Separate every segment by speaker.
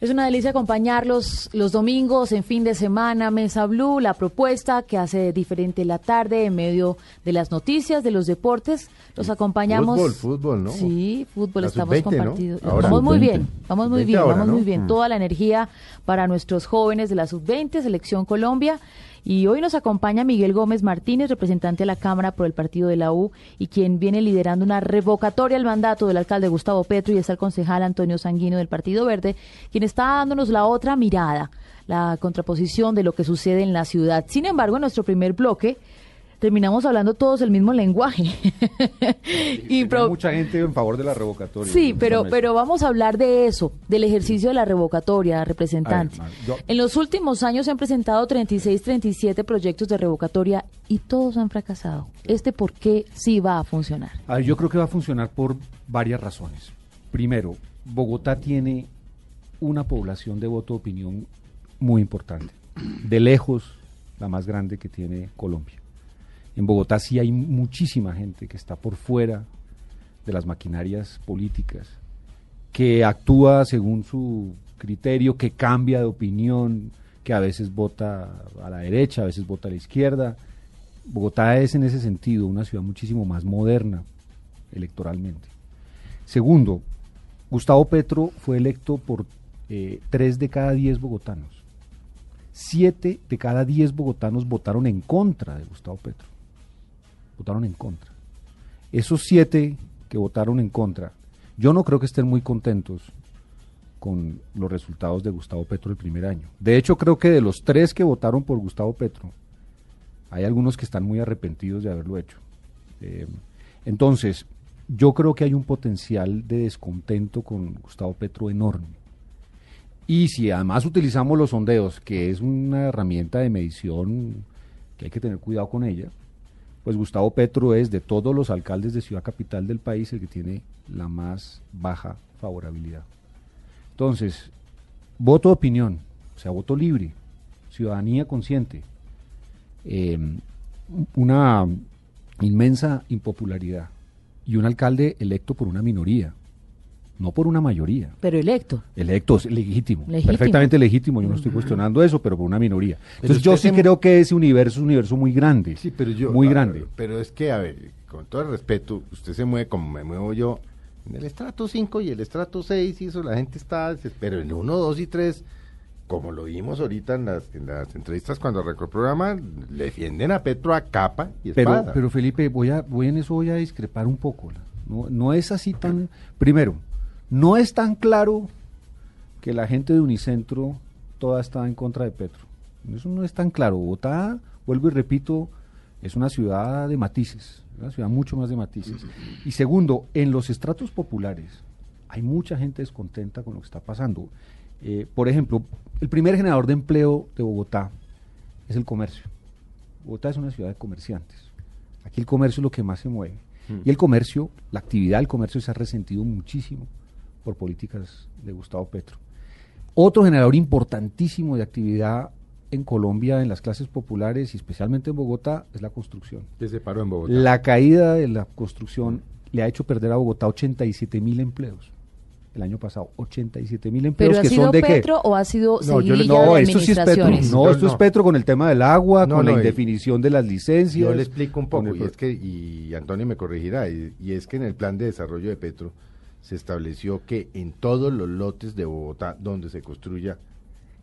Speaker 1: Es una delicia acompañarlos los domingos en fin de semana, Mesa Blue, la propuesta que hace diferente la tarde en medio de las noticias, de los deportes. Los acompañamos.
Speaker 2: Fútbol, fútbol, ¿no?
Speaker 1: Sí, fútbol,
Speaker 2: La
Speaker 1: estamos
Speaker 2: sub-20, ¿no?
Speaker 1: compartidos.
Speaker 2: Ahora.
Speaker 1: Vamos muy
Speaker 2: Sub-20.
Speaker 1: bien, vamos muy
Speaker 2: 20
Speaker 1: bien,
Speaker 2: ahora,
Speaker 1: vamos
Speaker 2: ¿no?
Speaker 1: muy bien.
Speaker 2: Mm.
Speaker 1: Toda la energía para nuestros jóvenes de la sub-20, Selección Colombia. Y hoy nos acompaña Miguel Gómez Martínez, representante de la Cámara por el partido de la U y quien viene liderando una revocatoria al mandato del alcalde Gustavo Petro y está el concejal Antonio Sanguino del Partido Verde, quien está dándonos la otra mirada, la contraposición de lo que sucede en la ciudad. Sin embargo, en nuestro primer bloque terminamos hablando todos el mismo lenguaje. y pro-
Speaker 2: mucha gente en favor de la revocatoria.
Speaker 1: Sí, pero, pero vamos a hablar de eso, del ejercicio de la revocatoria, representante.
Speaker 2: A ver, yo-
Speaker 1: En los últimos años se han presentado 36, 37 proyectos de revocatoria y todos han fracasado. ¿Este por qué sí va a funcionar?
Speaker 3: A ver, yo creo que va a funcionar por varias razones. Primero, Bogotá tiene una población de voto de opinión muy importante. De lejos, la más grande que tiene Colombia. En Bogotá sí hay muchísima gente que está por fuera de las maquinarias políticas, que actúa según su criterio, que cambia de opinión, que a veces vota a la derecha, a veces vota a la izquierda. Bogotá es en ese sentido una ciudad muchísimo más moderna electoralmente. Segundo, Gustavo Petro fue electo por eh, tres de cada diez bogotanos. Siete de cada diez bogotanos votaron en contra de Gustavo Petro. Votaron en contra. Esos siete que votaron en contra, yo no creo que estén muy contentos con los resultados de Gustavo Petro el primer año. De hecho, creo que de los tres que votaron por Gustavo Petro, hay algunos que están muy arrepentidos de haberlo hecho. Eh, entonces, yo creo que hay un potencial de descontento con Gustavo Petro enorme. Y si además utilizamos los sondeos, que es una herramienta de medición que hay que tener cuidado con ella, pues Gustavo Petro es de todos los alcaldes de ciudad capital del país el que tiene la más baja favorabilidad. Entonces, voto de opinión, o sea, voto libre, ciudadanía consciente, eh, una inmensa impopularidad y un alcalde electo por una minoría, no por una mayoría.
Speaker 1: Pero electo.
Speaker 3: Electo, es legítimo,
Speaker 1: Legítimo.
Speaker 3: perfectamente legítimo, yo no estoy cuestionando eso, pero por una minoría. Entonces yo sí
Speaker 2: se-
Speaker 3: creo que ese universo es un universo muy grande,
Speaker 2: Sí, pero yo.
Speaker 3: muy
Speaker 2: a
Speaker 3: grande.
Speaker 2: ver, Pero es que, a ver, con todo el respeto, usted se mueve como me muevo yo en el estrato 5 y el estrato 6 y eso, la gente está. Pero en 1, 2 y 3, como lo vimos ahorita en las, en las entrevistas cuando arrancó el programa, le defienden a Petro a capa y
Speaker 3: Pero,
Speaker 2: espada.
Speaker 3: pero Felipe, voy a, voy en eso voy a discrepar un poco. No, no es así tan. Primero, no es tan claro que la gente de Unicentro toda está en contra de Petro. Eso no es tan claro. Bogotá, vuelvo y repito, es una ciudad de matices, una ciudad mucho más de matices. Y segundo, en los estratos populares hay mucha gente descontenta con lo que está pasando. Eh, por ejemplo, el primer generador de empleo de Bogotá es el comercio. Bogotá es una ciudad de comerciantes. Aquí el comercio es lo que más se mueve. Y el comercio, la actividad del comercio se ha resentido muchísimo por políticas de Gustavo Petro. Otro generador importantísimo de actividad en Colombia, en las clases populares y especialmente en Bogotá, es la construcción.
Speaker 2: Que se paró en Bogotá.
Speaker 3: La caída de la construcción le ha hecho perder a Bogotá 87 mil empleos el año pasado. 87 mil empleos
Speaker 1: ¿Pero ha
Speaker 3: que
Speaker 1: sido
Speaker 3: son de qué?
Speaker 1: Petro o ha sido
Speaker 2: No, yo
Speaker 3: No,
Speaker 1: de
Speaker 3: esto sí es Petro. No, esto es. Petro con el tema del agua,
Speaker 2: No,
Speaker 3: con la
Speaker 2: y-
Speaker 3: indefinición de las licencias.
Speaker 2: Yo le explico un poco,
Speaker 3: el-
Speaker 2: y es que, y Antonio me corregirá, y, y es que en el plan de desarrollo de Petro se estableció que en todos los lotes de Bogotá donde se construya,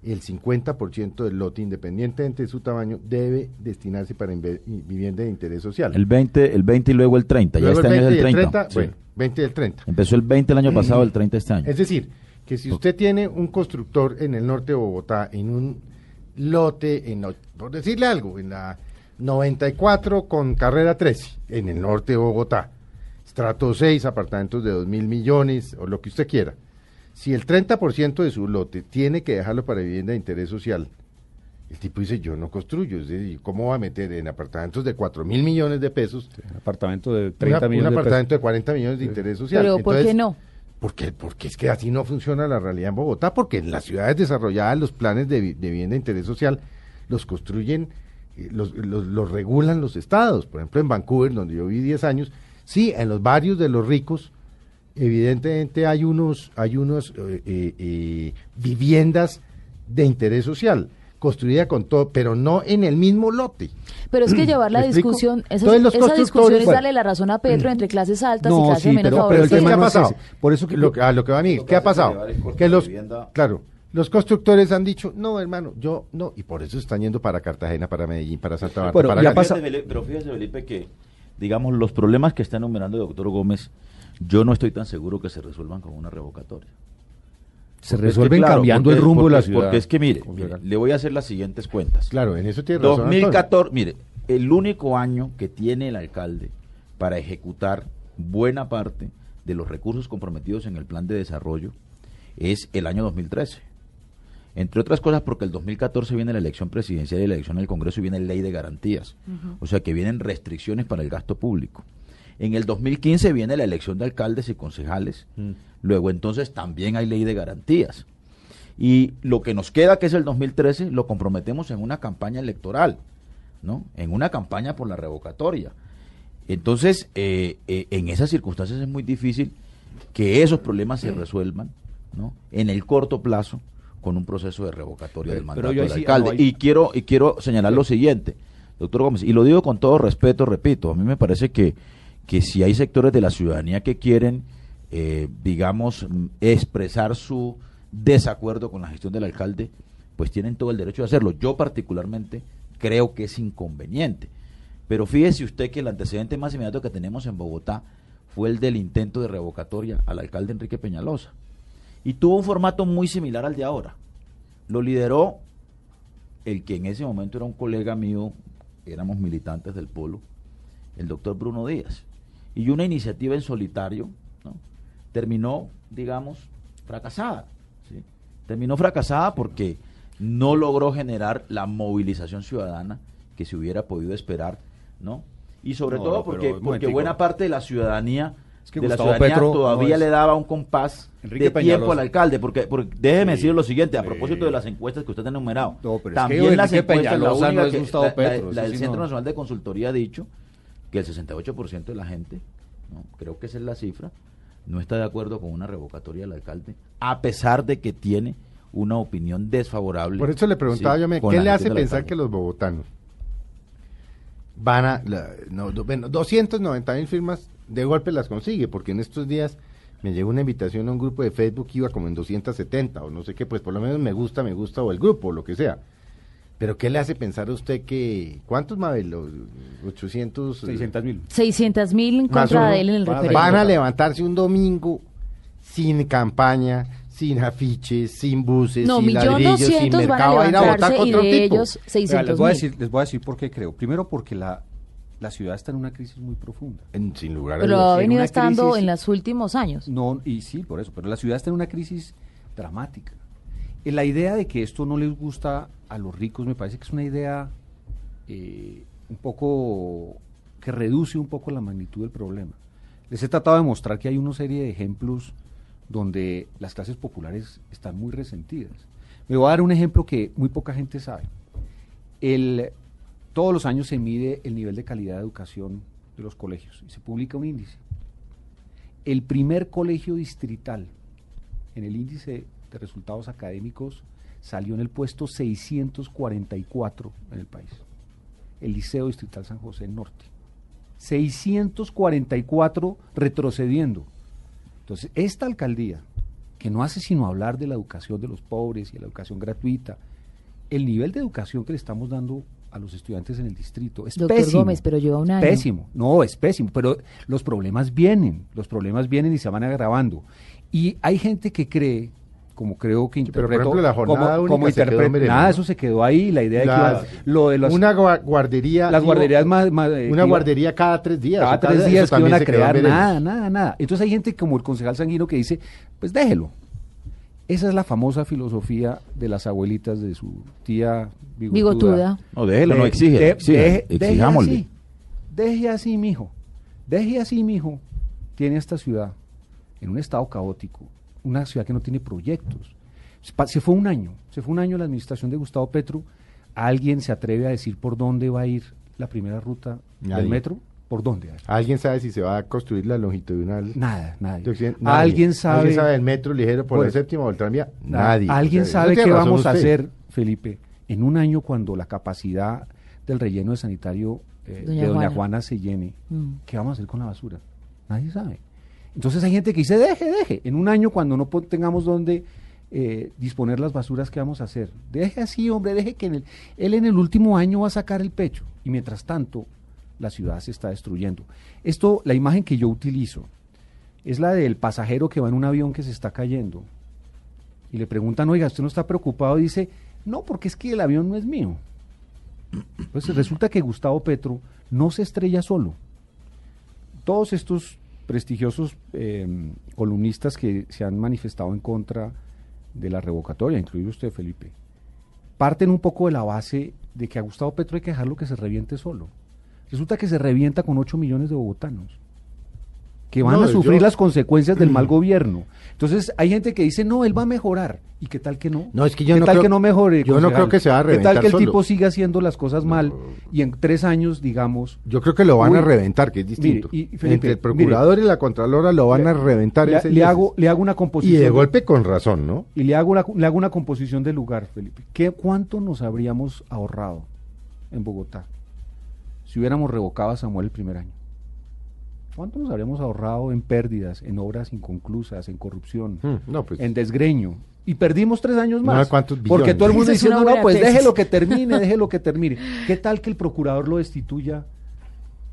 Speaker 2: el 50% del lote, independientemente de su tamaño, debe destinarse para vivienda de interés social.
Speaker 4: El 20, el 20 y luego el 30.
Speaker 2: Luego
Speaker 4: ya este
Speaker 2: el
Speaker 4: año es
Speaker 2: 20
Speaker 4: el
Speaker 2: y
Speaker 4: 30. Sí.
Speaker 2: Bueno, 20 y el 30.
Speaker 4: Empezó el 20 el año pasado, el 30 este año.
Speaker 2: Es decir, que si usted tiene un constructor en el norte de Bogotá, en un lote, en, por decirle algo, en la 94 con carrera 13, en el norte de Bogotá, estrato 6, apartamentos de 2 mil millones, o lo que usted quiera. Si el 30% de su lote tiene que dejarlo para vivienda de interés social, el tipo dice, yo no construyo. Es decir, ¿cómo va a meter en apartamentos de 4 mil millones de pesos
Speaker 3: Un apartamento de
Speaker 2: una-
Speaker 3: 30
Speaker 2: un
Speaker 3: millones de
Speaker 2: apartamento
Speaker 3: pesos.
Speaker 2: de 40 millones de interés social?
Speaker 1: Pero ¿por qué
Speaker 2: Entonces,
Speaker 1: no?
Speaker 2: Porque, porque es que así no funciona la realidad en Bogotá, porque en las ciudades desarrolladas los planes de, de vivienda de interés social los construyen, eh, los, los, los regulan los estados. Por ejemplo, en Vancouver, donde yo viví 10 años, sí, en los barrios de los ricos, evidentemente hay unos, hay unos eh, eh, eh, viviendas de interés social, construida con todo, pero no en el mismo lote.
Speaker 1: Pero es que llevar la discusión, esa, esa discusión es darle la razón a Petro entre clases altas y clases
Speaker 3: sí,
Speaker 1: menos
Speaker 3: pero- pero el
Speaker 2: ¿Qué
Speaker 3: tema
Speaker 2: ha
Speaker 3: no es
Speaker 2: pasado?
Speaker 3: ese. Por eso que-
Speaker 2: lo, que- a lo que va a mí, ¿qué ha pasado? Que los, claro, los constructores han dicho, no, hermano, yo no, y por eso están yendo para Cartagena, para Medellín, para Santa Marta,
Speaker 3: Bueno,
Speaker 2: para
Speaker 3: ya pasa-
Speaker 4: pero fíjese, Felipe, que, digamos, los problemas que está enumerando el doctor Gómez, yo no estoy tan seguro que se resuelvan con una revocatoria.
Speaker 3: Se
Speaker 4: Porque es que,
Speaker 3: resuelven
Speaker 4: claro,
Speaker 3: cambiando
Speaker 4: porque-
Speaker 3: el rumbo de la ciudad.
Speaker 4: Porque es que, mire, le voy a hacer las siguientes cuentas.
Speaker 2: Claro, en eso tiene razón.
Speaker 4: 2014, mire, el único año que tiene el alcalde para ejecutar buena parte de los recursos comprometidos en el plan de desarrollo es el año 2013. Entre otras cosas porque el 2014 viene la elección presidencial y la elección del Congreso y viene ley de garantías. O sea que vienen restricciones para el gasto público. En el 2015 viene la elección de alcaldes y concejales. Luego entonces también hay ley de garantías. Y lo que nos queda, que es el 2013, lo comprometemos en una campaña electoral, ¿no? En una campaña por la revocatoria. Entonces, eh, eh, en esas circunstancias es muy difícil que esos problemas se resuelvan, ¿no? En el corto plazo con un proceso de revocatoria
Speaker 3: Pero-
Speaker 4: del mandato del
Speaker 3: sí-
Speaker 4: alcalde.
Speaker 3: no,
Speaker 4: Y quiero y quiero señalar lo siguiente, doctor Gómez, y lo digo con todo respeto, repito, a mí me parece que, que si hay sectores de la ciudadanía que quieren, eh, digamos, mm, expresar su desacuerdo con la gestión del alcalde, pues tienen todo el derecho de hacerlo. Yo particularmente creo que es inconveniente. Pero fíjese usted que el antecedente más inmediato que tenemos en Bogotá fue el del intento de revocatoria al alcalde Enrique Peñalosa. Y tuvo un formato muy similar al de ahora. Lo lideró el que en ese momento era un colega mío, éramos militantes del Polo, el doctor Bruno Díaz. Y una iniciativa en solitario ¿no? terminó, digamos, fracasada. ¿sí? Terminó fracasada porque no logró generar la movilización ciudadana que se hubiera podido esperar, ¿no? Y sobre
Speaker 3: No,
Speaker 4: todo porque, porque buena parte de la ciudadanía,
Speaker 3: Es que
Speaker 4: de la ciudadanía
Speaker 3: Petro no
Speaker 4: todavía le daba un compás
Speaker 3: Enrique
Speaker 4: de tiempo al alcalde, porque, porque déjeme
Speaker 3: Sí,
Speaker 4: decir lo siguiente, a
Speaker 3: sí.
Speaker 4: propósito de las encuestas que usted ha enumerado.
Speaker 3: No, pero es que
Speaker 4: también las
Speaker 3: Enrique
Speaker 4: encuestas, la
Speaker 3: no
Speaker 4: única
Speaker 3: es
Speaker 4: que-
Speaker 3: Gustavo
Speaker 4: la- la-
Speaker 3: Petro,
Speaker 4: la
Speaker 3: eso
Speaker 4: del
Speaker 3: sí
Speaker 4: Centro
Speaker 3: no.
Speaker 4: Nacional de Consultoría ha dicho que el 68% de la gente, ¿no? creo que esa es la cifra, no está de acuerdo con una revocatoria del alcalde, a pesar de que tiene una opinión desfavorable.
Speaker 2: Por eso le preguntaba yo, me- ¿qué le hace pensar que los bogotanos van a, la- no, do- bueno, 290 mil firmas de golpe las consigue? Porque en estos días me llegó una invitación a un grupo de Facebook que iba como en 270 o no sé qué, pues por lo menos me gusta, me gusta o el grupo, o lo que sea. Pero ¿qué le hace pensar a usted que, ¿cuántos Mabel? Los 800... eh,
Speaker 3: 600 mil.
Speaker 1: 600 mil en contra de él en el
Speaker 2: van
Speaker 1: referéndum.
Speaker 2: Van a levantarse un domingo sin campaña, sin afiches, sin buses,
Speaker 1: No,
Speaker 2: sin ladrillos, sin
Speaker 1: doscientos van a
Speaker 2: mercado a ir a votar contra un tipo.
Speaker 1: ellos
Speaker 3: Vea,
Speaker 1: 600
Speaker 3: les voy a
Speaker 1: mil.
Speaker 3: decir, les voy a decir por qué creo. Primero porque la, la ciudad está en una crisis muy profunda.
Speaker 2: En- sin lugar a
Speaker 1: Pero ha
Speaker 3: en
Speaker 1: venido estando
Speaker 3: crisis-
Speaker 1: en los últimos años.
Speaker 3: No, y sí, por eso, pero la ciudad está en una crisis dramática. Y la idea de que esto no les gusta a los ricos me parece que es una idea eh, un poco que reduce un poco la magnitud del problema. Les he tratado de mostrar que hay una serie de ejemplos donde las clases populares están muy resentidas. Me voy a dar un ejemplo que muy poca gente sabe. El, todos los años se mide el nivel de calidad de educación de los colegios y se publica un índice. El primer colegio distrital en el índice de resultados académicos salió en el puesto 644 en el país. El Liceo Distrital San José Norte. 644 retrocediendo. Entonces, esta alcaldía, que no hace sino hablar de la educación de los pobres y de la educación gratuita, el nivel de educación que le estamos dando a los estudiantes en el distrito es
Speaker 1: Doctor
Speaker 3: pésimo.
Speaker 1: Gómez, pero lleva un
Speaker 3: Es
Speaker 1: año.
Speaker 3: Pésimo, no, es pésimo, pero los problemas vienen, los problemas vienen y se van agravando. Y hay gente que cree, como creo que
Speaker 2: Sí, pero, por ejemplo, la jornada
Speaker 3: como, como nada, eso se quedó ahí, la idea de que iba- lo de
Speaker 2: una gua- guardería.
Speaker 3: las
Speaker 2: digo,
Speaker 3: guarderías más, más, eh,
Speaker 2: Una
Speaker 3: iba-
Speaker 2: guardería cada tres días.
Speaker 3: cada tres días que iban a crear nada, nada, nada. Entonces hay gente como el concejal Sanguino que dice, pues déjelo. Esa es la famosa filosofía de las abuelitas de su tía bigotuda.
Speaker 1: Bigotuda.
Speaker 4: No, déjelo,
Speaker 3: De-
Speaker 4: no exige.
Speaker 3: de-
Speaker 4: exija,
Speaker 3: deje- deje
Speaker 4: exijámosle.
Speaker 3: así. Deje así, mijo. Deje así, mijo. Tiene esta ciudad en un estado caótico, una ciudad que no tiene proyectos. Se fue un año, se fue un año la administración de Gustavo Petro. ¿Alguien se atreve a decir por dónde va a ir la primera ruta
Speaker 2: Nadie.
Speaker 3: del metro? ¿Por dónde?
Speaker 2: ¿Alguien sabe si se va a construir la longitudinal?
Speaker 3: Nada, nadie.
Speaker 2: Occidente? Nadie.
Speaker 3: ¿Alguien sabe?
Speaker 2: ¿Alguien sabe el metro ligero por
Speaker 3: Por-
Speaker 2: la séptima o el tranvía? Nadie.
Speaker 3: ¿Alguien
Speaker 2: O sea,
Speaker 3: sabe
Speaker 2: no
Speaker 3: qué vamos a hacer, Felipe, en un año cuando la capacidad del relleno de sanitario eh,
Speaker 1: Doña
Speaker 3: de Doña
Speaker 1: Juana.
Speaker 3: Juana se llene?
Speaker 1: Mm.
Speaker 3: ¿Qué vamos a hacer con la basura? Nadie sabe. Entonces hay gente que dice, deje, deje. En un año cuando no tengamos donde eh, disponer las basuras, ¿qué vamos a hacer? Deje así, hombre, deje que en el- él en el último año va a sacar el pecho. Y mientras tanto, la ciudad se está destruyendo. Esto, la imagen que yo utilizo, es la del pasajero que va en un avión que se está cayendo. Y le preguntan, oiga, ¿usted no está preocupado? Y dice, no, porque es que el avión no es mío. Pues resulta que Gustavo Petro no se estrella solo. Todos estos prestigiosos eh, columnistas que se han manifestado en contra de la revocatoria, incluido usted, Felipe, parten un poco de la base de que a Gustavo Petro hay que dejarlo que se reviente solo. Resulta que se revienta con 8 millones de bogotanos que van
Speaker 2: No,
Speaker 3: a sufrir
Speaker 2: yo-
Speaker 3: las consecuencias del mal gobierno. Entonces hay gente que dice, no, él va a mejorar. ¿Y qué tal que no?
Speaker 2: No, es que yo
Speaker 3: ¿Qué
Speaker 2: no
Speaker 3: tal
Speaker 2: creo-
Speaker 3: que no mejore?
Speaker 2: yo no creo que se va a
Speaker 3: ¿Qué
Speaker 2: reventar
Speaker 3: tal que el
Speaker 2: solo?
Speaker 3: tipo siga haciendo las cosas mal y en tres años, digamos...
Speaker 2: Yo creo que lo van
Speaker 3: Uy.
Speaker 2: a reventar, que es distinto.
Speaker 3: Mire, y- Felipe,
Speaker 2: Entre el procurador y la contralora lo van a reventar.
Speaker 3: le,
Speaker 2: ese
Speaker 3: le hago, le hago una
Speaker 2: y
Speaker 3: composición...
Speaker 2: de golpe con razón, ¿no?
Speaker 3: Y le hago, una, le hago una composición del lugar, Felipe. ¿Qué, ¿Cuánto nos habríamos ahorrado en Bogotá si hubiéramos revocado a Samuel el primer año? ¿Cuánto nos habríamos ahorrado en pérdidas, en obras inconclusas, en corrupción,
Speaker 2: Mm, no, pues.
Speaker 3: en desgreño? Y perdimos tres años
Speaker 2: No,
Speaker 3: más.
Speaker 2: ¿cuántos
Speaker 3: porque todo el mundo diciendo, no, pues
Speaker 1: tesis".
Speaker 3: déjelo que termine, déjelo que termine. ¿Qué tal que el procurador lo destituya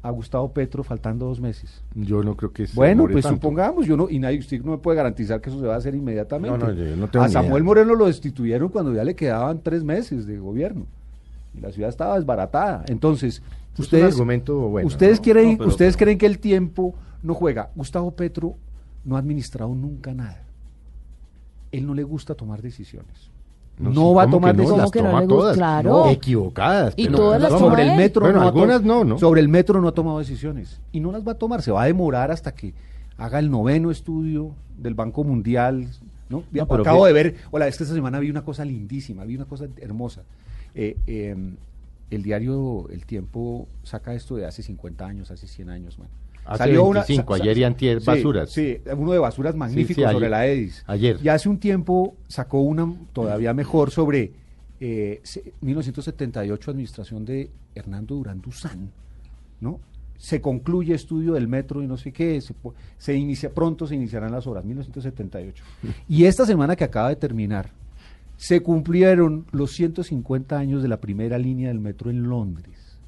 Speaker 3: a Gustavo Petro faltando dos meses?
Speaker 2: Yo no creo que se
Speaker 3: Bueno, pues
Speaker 2: tanto.
Speaker 3: supongamos, yo no, y nadie, usted no me puede garantizar que eso se va a hacer inmediatamente.
Speaker 2: No, no, yo no tengo
Speaker 3: a Samuel
Speaker 2: idea.
Speaker 3: Moreno lo destituyeron cuando ya le quedaban tres meses de gobierno. Y la ciudad estaba desbaratada. Entonces,
Speaker 2: Es un
Speaker 3: ustedes,
Speaker 2: argumento bueno,
Speaker 3: ustedes,
Speaker 2: ¿no?
Speaker 4: pero-
Speaker 3: ustedes
Speaker 4: pero-
Speaker 3: creen que el tiempo no juega. Gustavo Petro no ha administrado nunca nada. Él no le gusta tomar decisiones. No, va a
Speaker 2: ¿cómo
Speaker 3: tomar
Speaker 2: que no?
Speaker 3: decisiones.
Speaker 2: Las
Speaker 1: ¿Cómo que no
Speaker 2: toma todas.
Speaker 1: Claro.
Speaker 2: No, equivocadas.
Speaker 1: Y
Speaker 2: pero-
Speaker 1: todas las
Speaker 3: sobre el metro
Speaker 2: Bueno,
Speaker 3: no ha
Speaker 2: algunas no, ¿no?
Speaker 3: Sobre el metro no ha tomado decisiones y no las va a tomar, se va a demorar hasta que haga el noveno estudio del Banco Mundial, ¿no?
Speaker 4: No, pero
Speaker 3: Acabo
Speaker 4: que-
Speaker 3: de ver, hola, es que esta semana vi una cosa lindísima, vi una cosa hermosa. Eh, eh, el diario El Tiempo saca esto de hace 50 años, hace 100 años, bueno.
Speaker 2: Hace 25, ayer y antier,
Speaker 3: sí,
Speaker 2: basuras.
Speaker 3: Sí, uno de basuras magnífico
Speaker 2: sí,
Speaker 3: sobre
Speaker 2: ayer.
Speaker 3: la EDIS.
Speaker 2: Ayer.
Speaker 3: Y hace un tiempo sacó una todavía mejor sobre eh, se- 1978, administración de Hernando Durán Duzán, ¿no? Se concluye estudio del metro y no sé qué, se inicia, pronto se iniciarán las obras, 1978. Y esta semana que acaba de terminar, se cumplieron los 150 años de la primera línea del metro en Londres.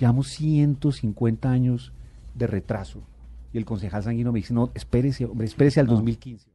Speaker 3: Llevamos 150 años de retraso. Y el concejal Sanguino me dice, no, espérese, hombre, espérese al 2015.